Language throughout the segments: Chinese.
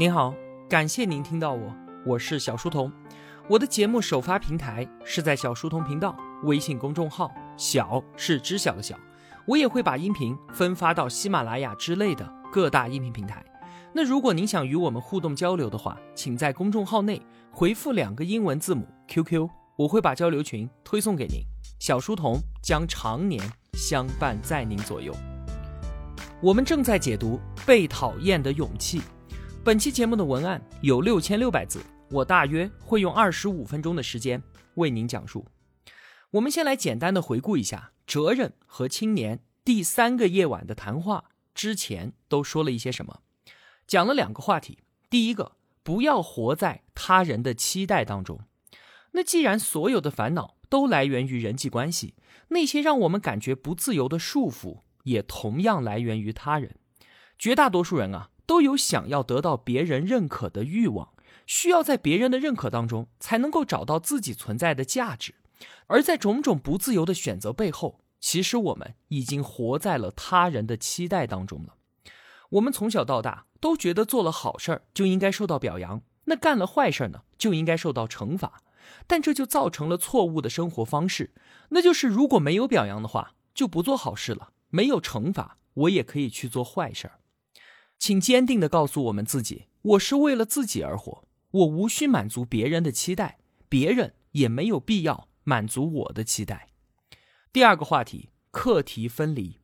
您好，感谢您听到我，我是小书童。我的节目首发平台是在小书童频道微信公众号，小是知晓的小。我也会把音频分发到喜马拉雅之类的各大音频平台。那如果您想与我们互动交流的话，请在公众号内回复两个英文字母 QQ，我会把交流群推送给您。小书童将常年相伴在您左右。我们正在解读《被讨厌的勇气》。本期节目的文案有六千六百字，我大约会用二十五分钟的时间为您讲述。我们先来简单的回顾一下哲人和青年第三个夜晚的谈话之前都说了一些什么，讲了两个话题。第一个，不要活在他人的期待当中。那既然所有的烦恼都来源于人际关系，那些让我们感觉不自由的束缚也同样来源于他人。绝大多数人啊。都有想要得到别人认可的欲望，需要在别人的认可当中才能够找到自己存在的价值。而在种种不自由的选择背后，其实我们已经活在了他人的期待当中了。我们从小到大都觉得做了好事儿就应该受到表扬，那干了坏事呢就应该受到惩罚。但这就造成了错误的生活方式，那就是如果没有表扬的话，就不做好事了；没有惩罚，我也可以去做坏事儿。请坚定地告诉我们自己：我是为了自己而活，我无需满足别人的期待，别人也没有必要满足我的期待。第二个话题：课题分离。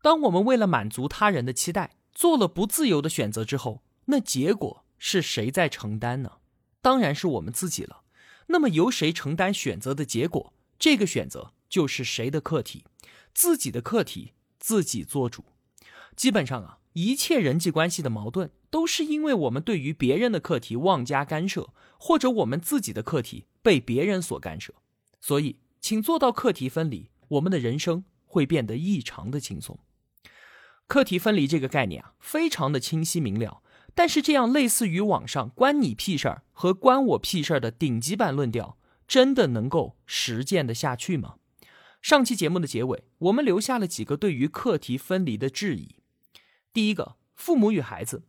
当我们为了满足他人的期待，做了不自由的选择之后，那结果是谁在承担呢？当然是我们自己了。那么由谁承担选择的结果？这个选择就是谁的课题？自己的课题，自己做主。基本上啊。一切人际关系的矛盾，都是因为我们对于别人的课题妄加干涉，或者我们自己的课题被别人所干涉。所以，请做到课题分离，我们的人生会变得异常的轻松。课题分离这个概念啊，非常的清晰明了。但是，这样类似于网上“关你屁事儿”和“关我屁事儿”的顶级版论调，真的能够实践的下去吗？上期节目的结尾，我们留下了几个对于课题分离的质疑。第一个，父母与孩子，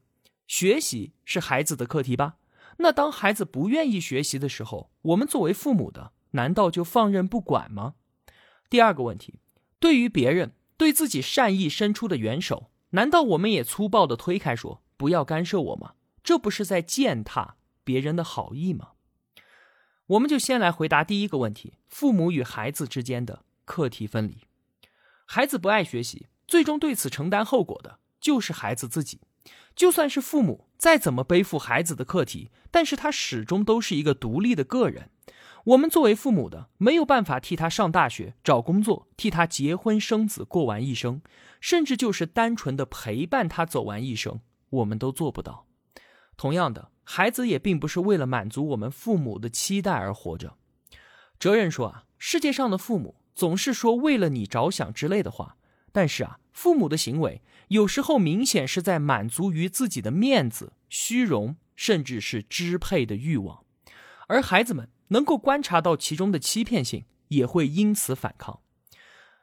学习是孩子的课题吧？那当孩子不愿意学习的时候，我们作为父母的，难道就放任不管吗？第二个问题，对于别人对自己善意伸出的援手，难道我们也粗暴的推开，说不要干涉我吗？这不是在践踏别人的好意吗？我们就先来回答第一个问题：父母与孩子之间的课题分离。孩子不爱学习，最终对此承担后果的。就是孩子自己，就算是父母再怎么背负孩子的课题，但是他始终都是一个独立的个人。我们作为父母的，没有办法替他上大学、找工作，替他结婚生子、过完一生，甚至就是单纯的陪伴他走完一生，我们都做不到。同样的，孩子也并不是为了满足我们父母的期待而活着。哲人说啊，世界上的父母总是说为了你着想之类的话，但是啊，父母的行为。有时候明显是在满足于自己的面子、虚荣，甚至是支配的欲望，而孩子们能够观察到其中的欺骗性，也会因此反抗。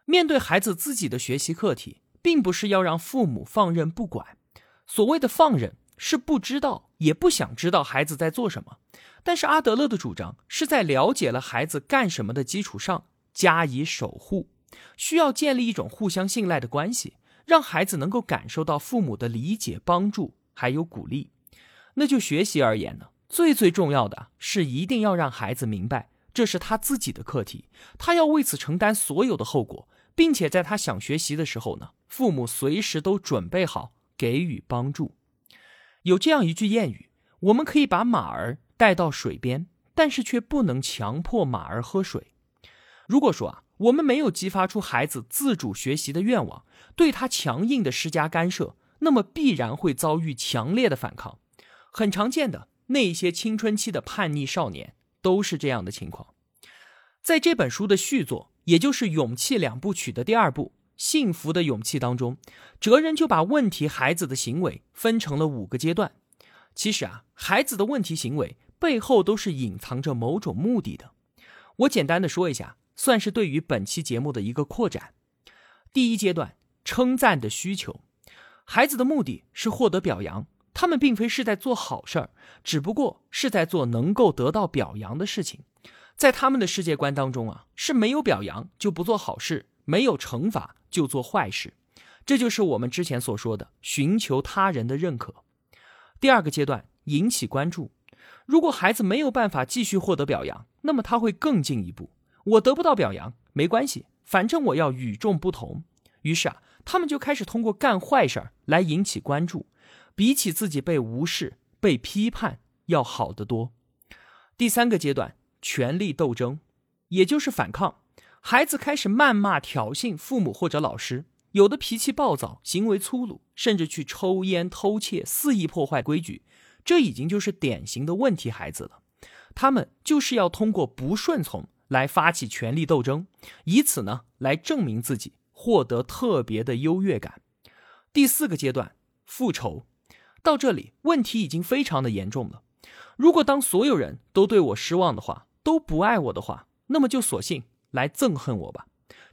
面对孩子自己的学习课题，并不是要让父母放任不管。所谓的放任，是不知道也不想知道孩子在做什么。但是阿德勒的主张是在了解了孩子干什么的基础上加以守护，需要建立一种互相信赖的关系。让孩子能够感受到父母的理解、帮助，还有鼓励。那就学习而言呢，最最重要的是一定要让孩子明白，这是他自己的课题，他要为此承担所有的后果，并且在他想学习的时候呢，父母随时都准备好给予帮助。有这样一句谚语：我们可以把马儿带到水边，但是却不能强迫马儿喝水。如果说啊。我们没有激发出孩子自主学习的愿望，对他强硬的施加干涉，那么必然会遭遇强烈的反抗。很常见的那些青春期的叛逆少年都是这样的情况。在这本书的续作，也就是《勇气两部曲》的第二部《幸福的勇气》当中，哲人就把问题孩子的行为分成了五个阶段。其实啊，孩子的问题行为背后都是隐藏着某种目的的。我简单的说一下。算是对于本期节目的一个扩展。第一阶段，称赞的需求，孩子的目的是获得表扬，他。们并非是在做好事儿，只不过是在做能够得到表扬的事情。在他们的世界观当中啊，是没有表扬就不做好事，没有惩罚就做坏事。这就是我们之前所说的寻求他人的认可。第二个阶段，引起关注。如果孩子没有办法继续获得表扬，那么他会更进一步。我得不到表扬没关系，反正我要与众不同。于是啊，他们就开始通过干坏事儿来引起关注，比起自己被无视、被批判要好得多。第三个阶段，权力斗争，也就是反抗。孩子开始谩骂、挑衅父母或者老师。有的脾气暴躁，行为粗鲁，甚至去抽烟、偷窃，肆意破坏规矩，这已经就是典型的问题孩子了。他们就是要通过不顺从来发起权力斗争，以此呢来证明自己，获得特别的优越感。第四个阶段，复仇。到这里，问题已经非常的严重了。如果当所有人都对我失望的话，都不爱我的话，那么就索性来憎恨我吧。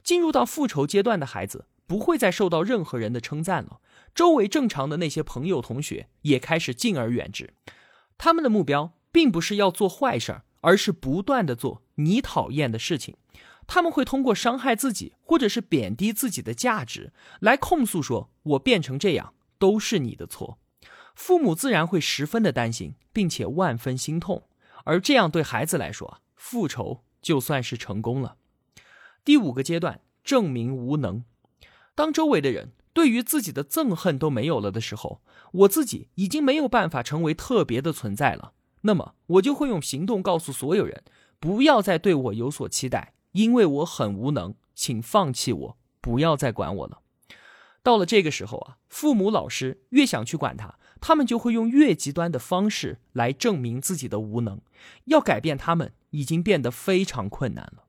进入到复仇阶段的孩子。不会再受到任何人的称赞了。周围正常的那些朋友同学也开始敬而远之。他们的目标并不是要做坏事儿而是不断的做你讨厌的事情。他们会通过伤害自己或者是贬低自己的价值来控诉说：“我变成这样都是你的错。”父母自然会十分的担心，并且万分心痛。而这样对孩子来说，复仇就算是成功了。第五个阶段，证明无能。当周围的人对于自己的憎恨都没有了的时候，我自己已经没有办法成为特别的存在了。那么，我就会用行动告诉所有人，不要再对我有所期待，因为我很无能，请放弃我，不要再管我了。到了这个时候啊，父母、老师越想去管他，他们就会用越极端的方式来证明自己的无能。要改变他们，已经变得非常困难了。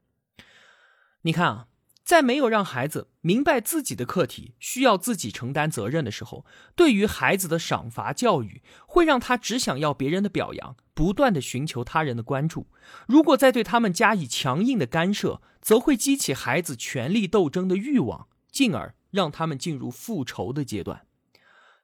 你看啊。在没有让孩子明白自己的课题需要自己承担责任的时候，对于孩子的赏罚教育会让他只想要别人的表扬，不断的寻求他人的关注。如果再对他们加以强硬的干涉，则会激起孩子权力斗争的欲望，进而让他们进入复仇的阶段。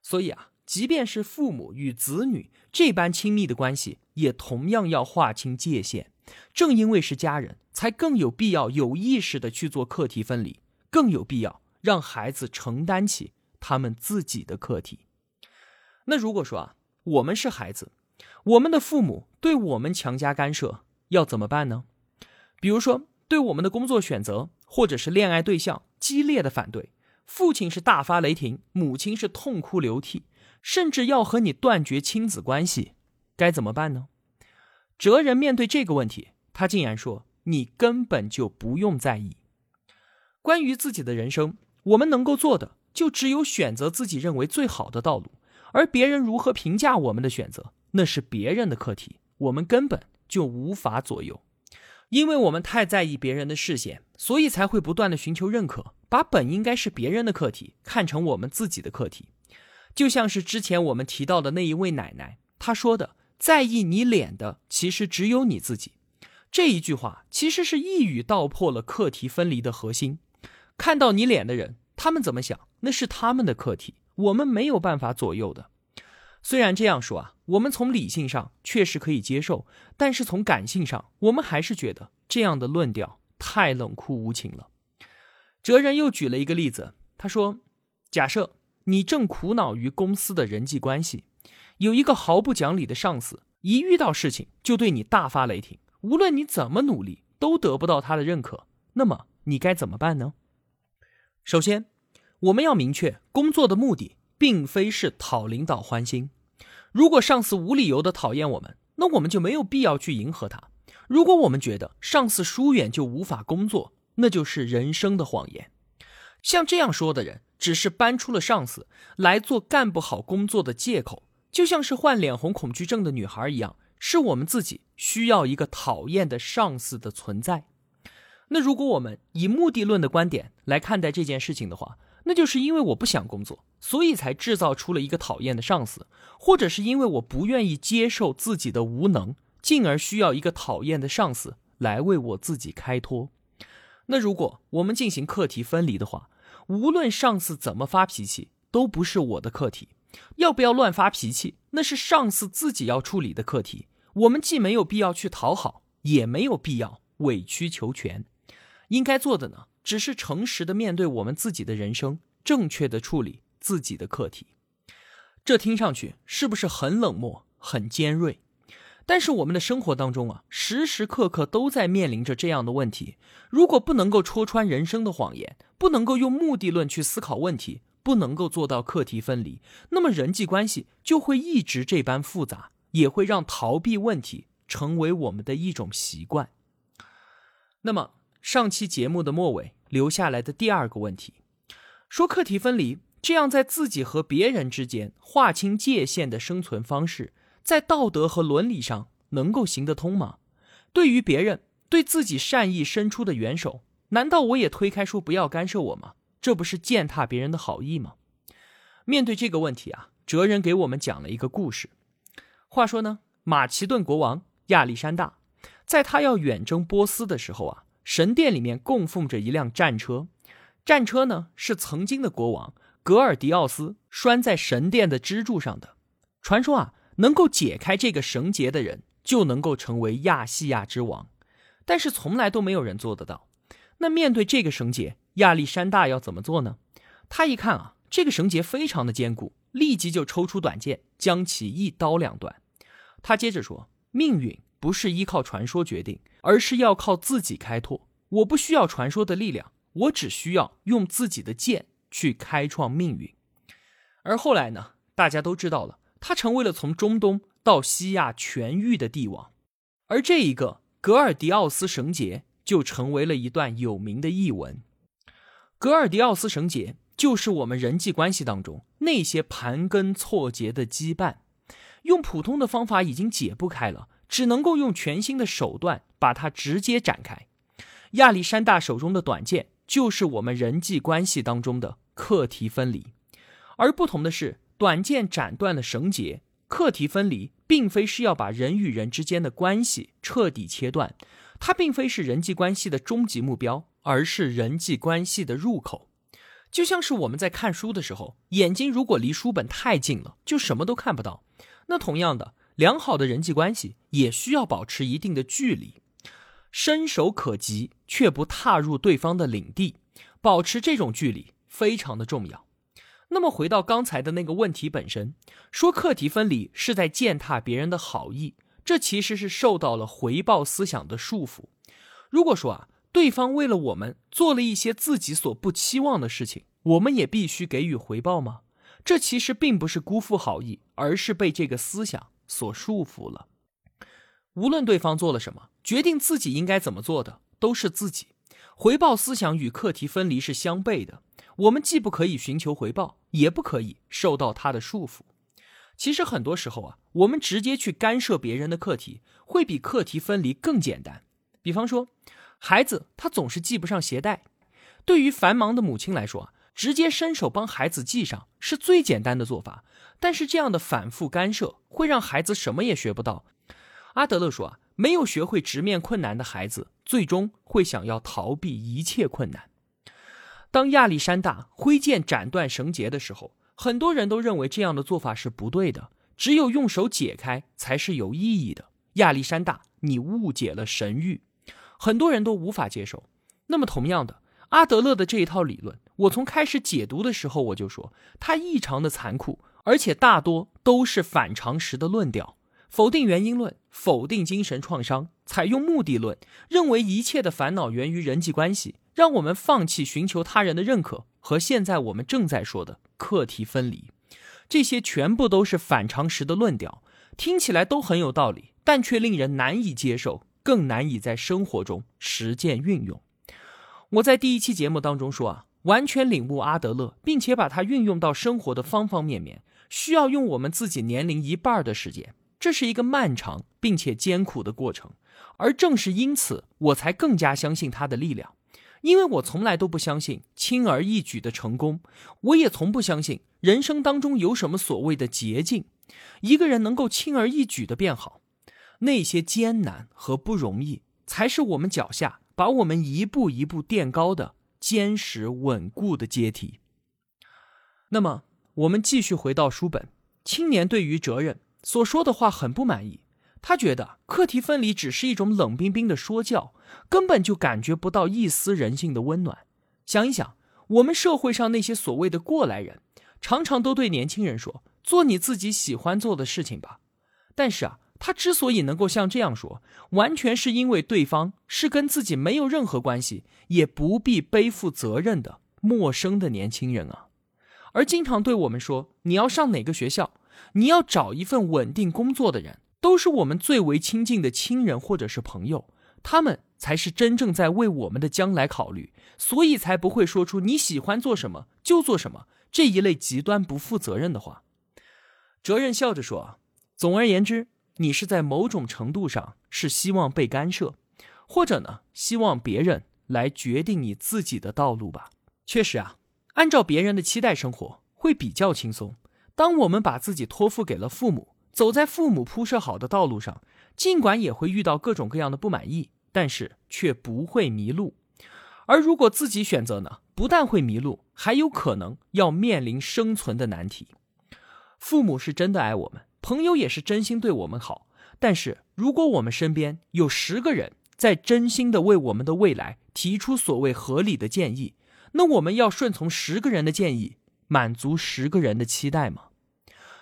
所以啊，即便是父母与子女这般亲密的关系，也同样要划清界限。正因为是家人。才更有必要有意识的去做课题分离，更有必要让孩子承担起他们自己的课题。那如果说啊，我们是孩子，我们的父母对我们强加干涉，要怎么办呢？比如说，对我们的工作选择或者是恋爱对象激烈的反对，父亲是大发雷霆，母亲是痛哭流涕，甚至要和你断绝亲子关系，该怎么办呢？哲人面对这个问题，他竟然说。你根本就不用在意。关于自己的人生，我们能够做的就只有选择自己认为最好的道路，而别人如何评价我们的选择，那是别人的课题，我们根本就无法左右。因为我们太在意别人的视线，所以才会不断的寻求认可，把本应该是别人的课题看成我们自己的课题。就像是之前我们提到的那一位奶奶，她说的：“在意你脸的，其实只有你自己。”这一句话其实是一语道破了课题分离的核心。看到你脸的人，他们怎么想，那是他们的课题，我们没有办法左右的。虽然这样说啊，我们从理性上确实可以接受，但是从感性上，我们还是觉得这样的论调太冷酷无情了。哲人又举了一个例子，他说：“假设你正苦恼于公司的人际关系，有一个毫不讲理的上司，一遇到事情就对你大发雷霆。”无论你怎么努力，都得不到他的认可，那么你该怎么办呢？首先，我们要明确工作的目的，并非是讨领导欢心。如果上司无理由的讨厌我们，那我们就没有必要去迎合他。如果我们觉得上司疏远就无法工作，那就是人生的谎言。像这样说的人，只是搬出了上司来做干不好工作的借口，就像是患脸红恐惧症的女孩一样。是我们自己需要一个讨厌的上司的存在。那如果我们以目的论的观点来看待这件事情的话，那就是因为我不想工作，所以才制造出了一个讨厌的上司，或者是因为我不愿意接受自己的无能，进而需要一个讨厌的上司来为我自己开脱。那如果我们进行课题分离的话，无论上司怎么发脾气，都不是我的课题。要不要乱发脾气，那是上司自己要处理的课题。我们既没有必要去讨好，也没有必要委曲求全。应该做的呢，只是诚实的面对我们自己的人生，正确的处理自己的课题。这听上去是不是很冷漠、很尖锐？但是我们的生活当中啊，时时刻刻都在面临着这样的问题。如果不能够戳穿人生的谎言，不能够用目的论去思考问题，不能够做到课题分离，那么人际关系就会一直这般复杂，也会让逃避问题成为我们的一种习惯。那么上期节目的末尾留下来的第二个问题，说课题分离这样在自己和别人之间划清界限的生存方式。在道德和伦理上能够行得通吗？对于别人对自己善意伸出的援手，难道我也推开说不要干涉我吗？这不是践踏别人的好意吗？面对这个问题啊，哲人给我们讲了一个故事。话说呢，马其顿国王亚历山大，在他要远征波斯的时候啊，神殿里面供奉着一辆战车，战车呢是曾经的国王格尔迪奥斯拴在神殿的支柱上的。传说啊。能够解开这个绳结的人，就能够成为亚细亚之王，但是从来都没有人做得到。那面对这个绳结，亚历山大要怎么做呢？他一看啊，这个绳结非常的坚固，立即就抽出短剑，将其一刀两断。他接着说：“命运不是依靠传说决定，而是要靠自己开拓。我不需要传说的力量，我只需要用自己的剑去开创命运。”而后来呢，大家都知道了。他成为了从中东到西亚全域的帝王，而这一个格尔迪奥斯绳结就成为了一段有名的译文。格尔迪奥斯绳结就是我们人际关系当中那些盘根错节的羁绊，用普通的方法已经解不开了，只能够用全新的手段把它直接展开。亚历山大手中的短剑就是我们人际关系当中的课题分离，而不同的是。短剑斩断了绳结，课题分离并非是要把人与人之间的关系彻底切断，它并非是人际关系的终极目标，而是人际关系的入口。就像是我们在看书的时候，眼睛如果离书本太近了，就什么都看不到。那同样的，良好的人际关系也需要保持一定的距离，伸手可及却不踏入对方的领地，保持这种距离非常的重要。那么回到刚才的那个问题本身，说课题分离是在践踏别人的好意，这其实是受到了回报思想的束缚。如果说啊，对方为了我们做了一些自己所不期望的事情，我们也必须给予回报吗？这其实并不是辜负好意，而是被这个思想所束缚了。无论对方做了什么，决定自己应该怎么做的都是自己。回报思想与课题分离是相悖的。我们既不可以寻求回报，也不可以受到他的束缚。其实很多时候啊，我们直接去干涉别人的课题，会比课题分离更简单。比方说，孩子他总是系不上鞋带，对于繁忙的母亲来说，直接伸手帮孩子系上是最简单的做法。但是这样的反复干涉会让孩子什么也学不到。阿德勒说啊，没有学会直面困难的孩子，最终会想要逃避一切困难。当亚历山大挥剑斩断绳结的时候，很多人都认为这样的做法是不对的，只有用手解开才是有意义的。亚历山大，你误解了神谕，很多人都无法接受。那么，同样的，阿德勒的这一套理论，我从开始解读的时候我就说，它异常的残酷，而且大多都是反常识的论调，否定原因论，否定精神创伤，采用目的论，认为一切的烦恼源于人际关系。让我们放弃寻求他人的认可和现在我们正在说的课题分离，这些全部都是反常识的论调，听起来都很有道理，但却令人难以接受，更难以在生活中实践运用。我在第一期节目当中说啊，完全领悟阿德勒，并且把它运用到生活的方方面面，需要用我们自己年龄一半的时间，这是一个漫长并且艰苦的过程，而正是因此，我才更加相信他的力量。因为我从来都不相信轻而易举的成功，我也从不相信人生当中有什么所谓的捷径，一个人能够轻而易举的变好，那些艰难和不容易，才是我们脚下把我们一步一步垫高的坚实稳固的阶梯。那么，我们继续回到书本。青年对于哲人所说的话很不满意，他觉得课题分离只是一种冷冰冰的说教，根本就感觉不到一丝人性的温暖。想一想，我们社会上那些所谓的过来人，常常都对年轻人说：“做你自己喜欢做的事情吧。”但是啊，他之所以能够像这样说，完全是因为对方是跟自己没有任何关系，也不必背负责任的陌生的年轻人啊。而经常对我们说你要上哪个学校，你要找一份稳定工作的人，都是我们最为亲近的亲人或者是朋友，他们才是真正在为我们的将来考虑，所以才不会说出你喜欢做什么就做什么这一类极端不负责任的话。哲人笑着说：“总而言之，你是在某种程度上是希望被干涉，或者呢，希望别人来决定你自己的道路吧。确实啊。”按照别人的期待生活会比较轻松。当我们把自己托付给了父母，走在父母铺设好的道路上，尽管也会遇到各种各样的不满意，但是却不会迷路。而如果自己选择呢，不但会迷路，还有可能要面临生存的难题。父母是真的爱我们，朋友也是真心对我们好。但是如果我们身边有十个人在真心的为我们的未来提出所谓合理的建议，那我们要顺从十个人的建议，满足十个人的期待吗？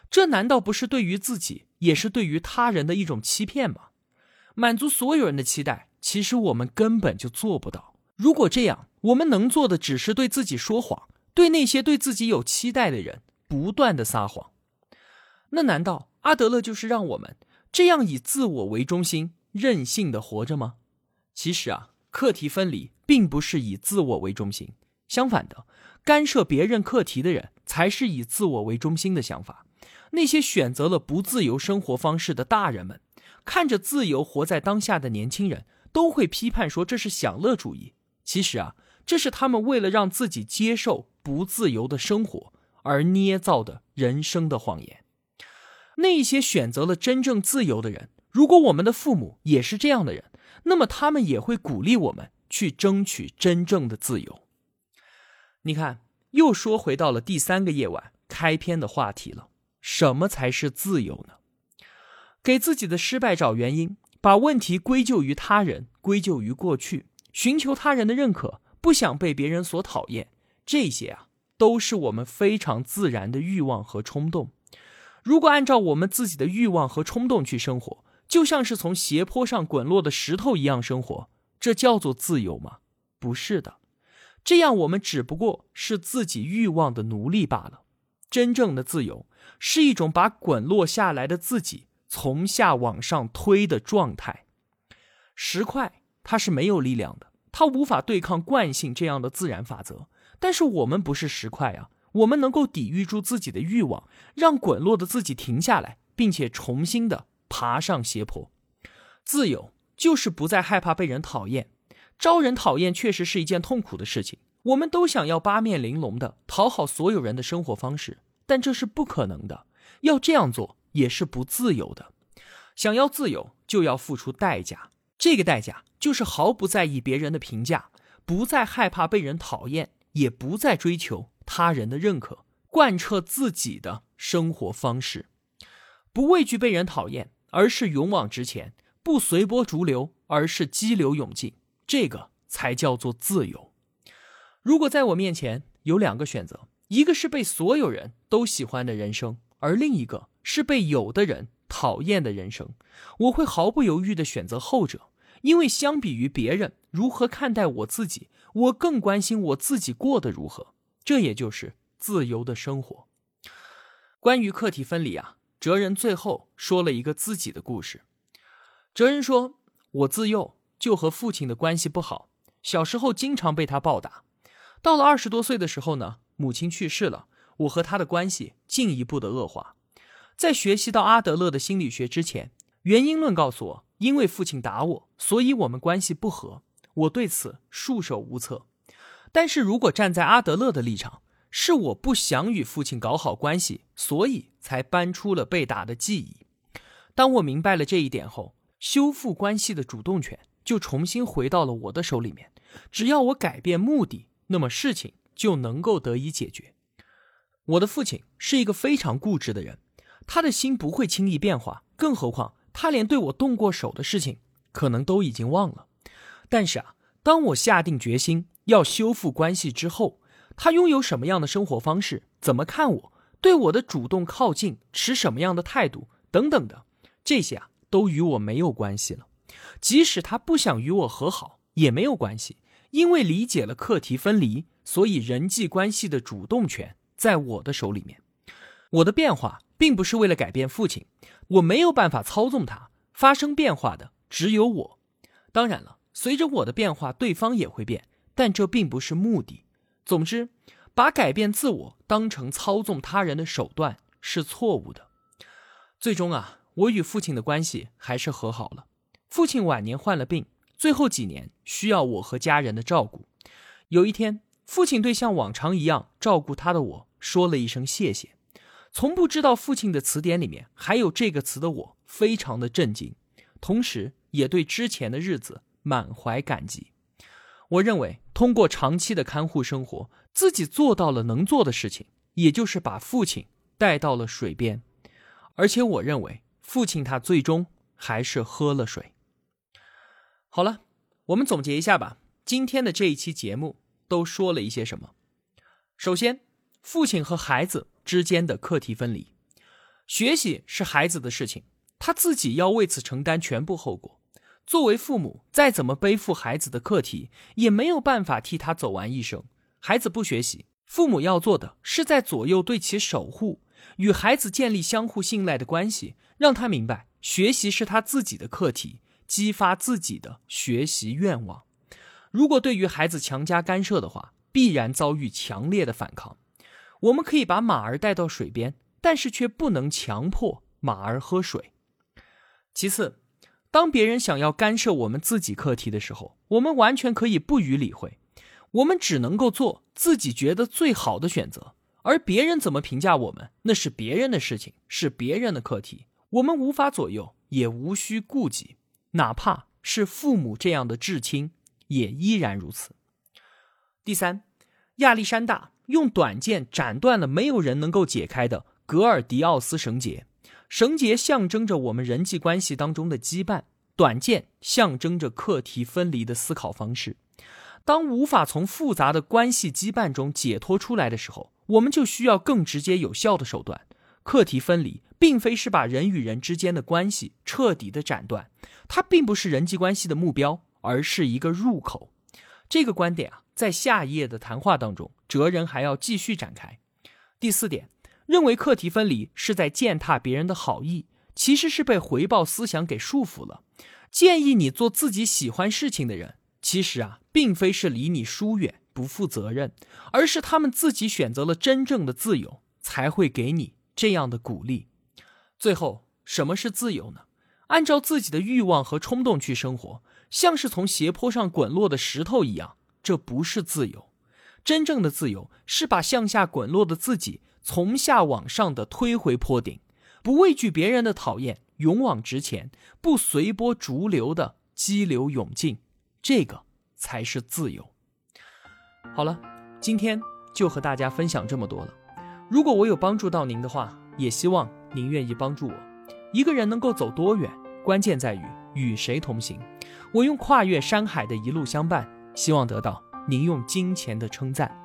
这难道不是对于自己，也是对于他人的一种欺骗吗？满足所有人的期待，其实我们根本就做不到。如果这样，我们能做的只是对自己说谎，对那些对自己有期待的人不断的撒谎。那难道阿德勒就是让我们这样以自我为中心，任性的活着吗？其实啊，课题分离并不是以自我为中心。相反的，干涉别人课题的人才是以自我为中心的想法。那些选择了不自由生活方式的大人们，看着自由活在当下的年轻人，都会批判说这是享乐主义。其实啊，这是他们为了让自己接受不自由的生活而捏造的人生的谎言。那些选择了真正自由的人，如果我们的父母也是这样的人，那么他们也会鼓励我们去争取真正的自由。你看，又说回到了第三个夜晚开篇的话题了。什么才是自由呢？给自己的失败找原因，把问题归咎于他人，归咎于过去，寻求他人的认可，不想被别人所讨厌，这些啊，都是我们非常自然的欲望和冲动。如果按照我们自己的欲望和冲动去生活，就像是从斜坡上滚落的石头一样生活，这叫做自由吗？不是的。这样，我们只不过是自己欲望的奴隶罢了。真正的自由是一种把滚落下来的自己从下往上推的状态。石块它是没有力量的，它无法对抗惯性这样的自然法则。但是我们不是石块啊，我们能够抵御住自己的欲望，让滚落的自己停下来，并且重新的爬上斜坡。自由就是不再害怕被人讨厌。招人讨厌确实是一件痛苦的事情，我们都想要八面玲珑的讨好所有人的生活方式，但这是不可能的。要这样做也是不自由的。想要自由，就要付出代价。这个代价就是毫不在意别人的评价，不再害怕被人讨厌，也不再追求他人的认可，贯彻自己的生活方式，不畏惧被人讨厌，而是勇往直前；不随波逐流，而是激流勇进。这个才叫做自由。如果在我面前有两个选择，一个是被所有人都喜欢的人生，而另一个是被有的人讨厌的人生，我会毫不犹豫的选择后者。因为相比于别人如何看待我自己，我更关心我自己过得如何。这也就是自由的生活。关于课题分离啊，哲人最后说了一个自己的故事。哲人说：“我自幼。”就和父亲的关系不好，小时候经常被他暴打。到了二十多岁的时候呢，母亲去世了，我和他的关系进一步的恶化。在学习到阿德勒的心理学之前，原因论告诉我，因为父亲打我，所以我们关系不和。我对此束手无策。但是如果站在阿德勒的立场，是我不想与父亲搞好关系，所以才搬出了被打的记忆。当我明白了这一点后，修复关系的主动权。就重新回到了我的手里面，只要我改变目的，那么事情就能够得以解决。我的父亲是一个非常固执的人，他的心不会轻易变化，更何况他连对我动过手的事情可能都已经忘了。但是啊，当我下定决心要修复关系之后，他拥有什么样的生活方式，怎么看我，对我的主动靠近持什么样的态度等等的，这些啊都与我没有关系了。即使他不想与我和好也没有关系，因为理解了课题分离，所以人际关系的主动权在我的手里面。我的变化并不是为了改变父亲，我没有办法操纵他发生变化的只有我。当然了，随着我的变化，对方也会变，但这并不是目的。总之，把改变自我当成操纵他人的手段是错误的。最终啊，我与父亲的关系还是和好了。父亲晚年患了病，最后几年需要我和家人的照顾。有一天，父亲对像往常一样照顾他的我说了一声谢谢。从不知道父亲的词典里面还有这个词的我，非常的震惊，同时也对之前的日子满怀感激。我认为，通过长期的看护生活，自己做到了能做的事情，也就是把父亲带到了水边。而且，我认为父亲他最终还是喝了水。好了，我们总结一下吧。今天的这一期节目都说了一些什么？首先，父亲和孩子之间的课题分离，学习是孩子的事情，他自己要为此承担全部后果。作为父母，再怎么背负孩子的课题，也没有办法替他走完一生。孩子不学习，父母要做的是在左右对其守护，与孩子建立相互信赖的关系，让他明白学习是他自己的课题，激发自己的学习愿望。如果对于孩子强加干涉的话，必然遭遇强烈的反抗。我们可以把马儿带到水边，但是却不能强迫马儿喝水。其次。当别人想要干涉我们自己课题的时候，我们完全可以不予理会，我们只能够做自己觉得最好的选择，而别人怎么评价我们，那是别人的事情，是别人的课题，我们无法左右，也无需顾及，哪怕是父母这样的至亲，也依然如此。第三，亚历山大用短剑斩断了没有人能够解开的格尔迪奥斯绳结。绳结象征着我们人际关系当中的羁绊，短剑象征着课题分离的思考方式。当无法从复杂的关系羁绊中解脱出来的时候，我们就需要更直接有效的手段。课题分离并非是把人与人之间的关系彻底的斩断，它并不是人际关系的目标，而是一个入口。这个观点啊，在下一页的谈话当中，哲人还要继续展开。第四点。认为课题分离是在践踏别人的好意，其实是被回报思想给束缚了。建议你做自己喜欢事情的人，其实啊，并非是离你疏远、不负责任，而是他们自己选择了真正的自由，才会给你这样的鼓励。最后，什么是自由呢？按照自己的欲望和冲动去生活，像是从斜坡上滚落的石头一样，这不是自由。真正的自由是把向下滚落的自己。从下往上的推回坡顶，不畏惧别人的讨厌，勇往直前，不随波逐流的激流勇进，这个才是自由。好了，今天就和大家分享这么多了。如果我有帮助到您的话，也希望您愿意帮助我。一个人能够走多远，关键在于与谁同行。我用跨越山海的一路相伴，希望得到您用金钱的称赞。